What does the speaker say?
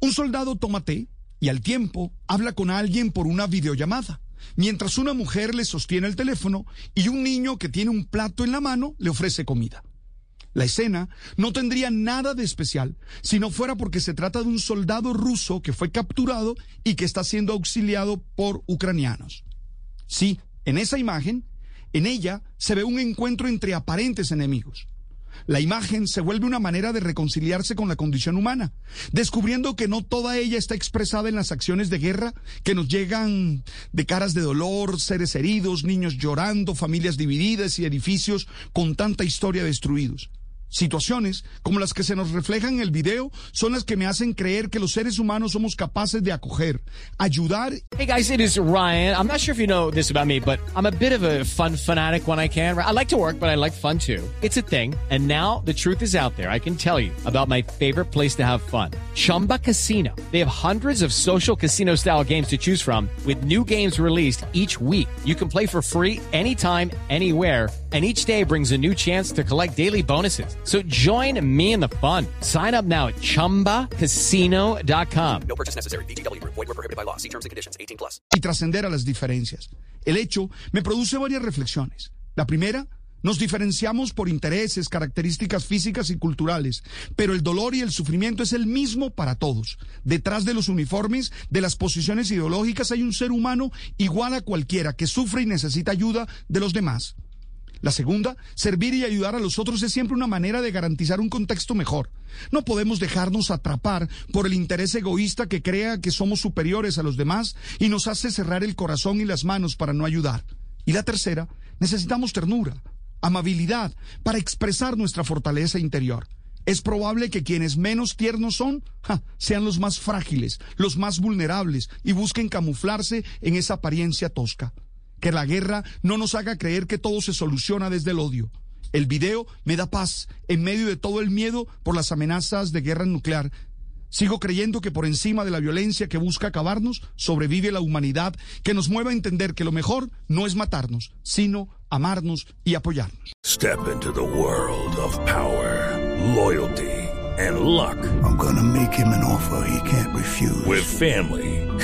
Un soldado toma té y al tiempo habla con alguien por una videollamada, mientras una mujer le sostiene el teléfono y un niño que tiene un plato en la mano le ofrece comida. La escena no tendría nada de especial si no fuera porque se trata de un soldado ruso que fue capturado y que está siendo auxiliado por ucranianos. Sí, en esa imagen, en ella se ve un encuentro entre aparentes enemigos. La imagen se vuelve una manera de reconciliarse con la condición humana, descubriendo que no toda ella está expresada en las acciones de guerra que nos llegan de caras de dolor, seres heridos, niños llorando, familias divididas y edificios con tanta historia destruidos. Situaciones como las que se nos reflejan en el video son las que me hacen creer que los seres humanos somos capaces de acoger, ayudar. Hey guys, it is Ryan. I'm not sure if you know this about me, but I'm a bit of a fun fanatic when I can. I like to work, but I like fun too. It's a thing. And now the truth is out there. I can tell you about my favorite place to have fun. Chumba Casino. They have hundreds of social casino style games to choose from with new games released each week. You can play for free anytime, anywhere and each day brings a new chance to collect daily bonuses. So join me in the fun. Sign up now at ChumbaCasino.com. No purchase necessary. BGW. Void were prohibited by law. See terms and conditions. 18 plus. Y trascender a las diferencias. El hecho me produce varias reflexiones. La primera, nos diferenciamos por intereses, características físicas y culturales, pero el dolor y el sufrimiento es el mismo para todos. Detrás de los uniformes, de las posiciones ideológicas, hay un ser humano igual a cualquiera que sufre y necesita ayuda de los demás. La segunda, servir y ayudar a los otros es siempre una manera de garantizar un contexto mejor. No podemos dejarnos atrapar por el interés egoísta que crea que somos superiores a los demás y nos hace cerrar el corazón y las manos para no ayudar. Y la tercera, necesitamos ternura, amabilidad para expresar nuestra fortaleza interior. Es probable que quienes menos tiernos son sean los más frágiles, los más vulnerables y busquen camuflarse en esa apariencia tosca. Que la guerra no nos haga creer que todo se soluciona desde el odio. El video me da paz en medio de todo el miedo por las amenazas de guerra nuclear. Sigo creyendo que por encima de la violencia que busca acabarnos, sobrevive la humanidad que nos mueve a entender que lo mejor no es matarnos, sino amarnos y apoyarnos. Step into the world of power, loyalty and luck. I'm gonna make him an offer he can't refuse. With family,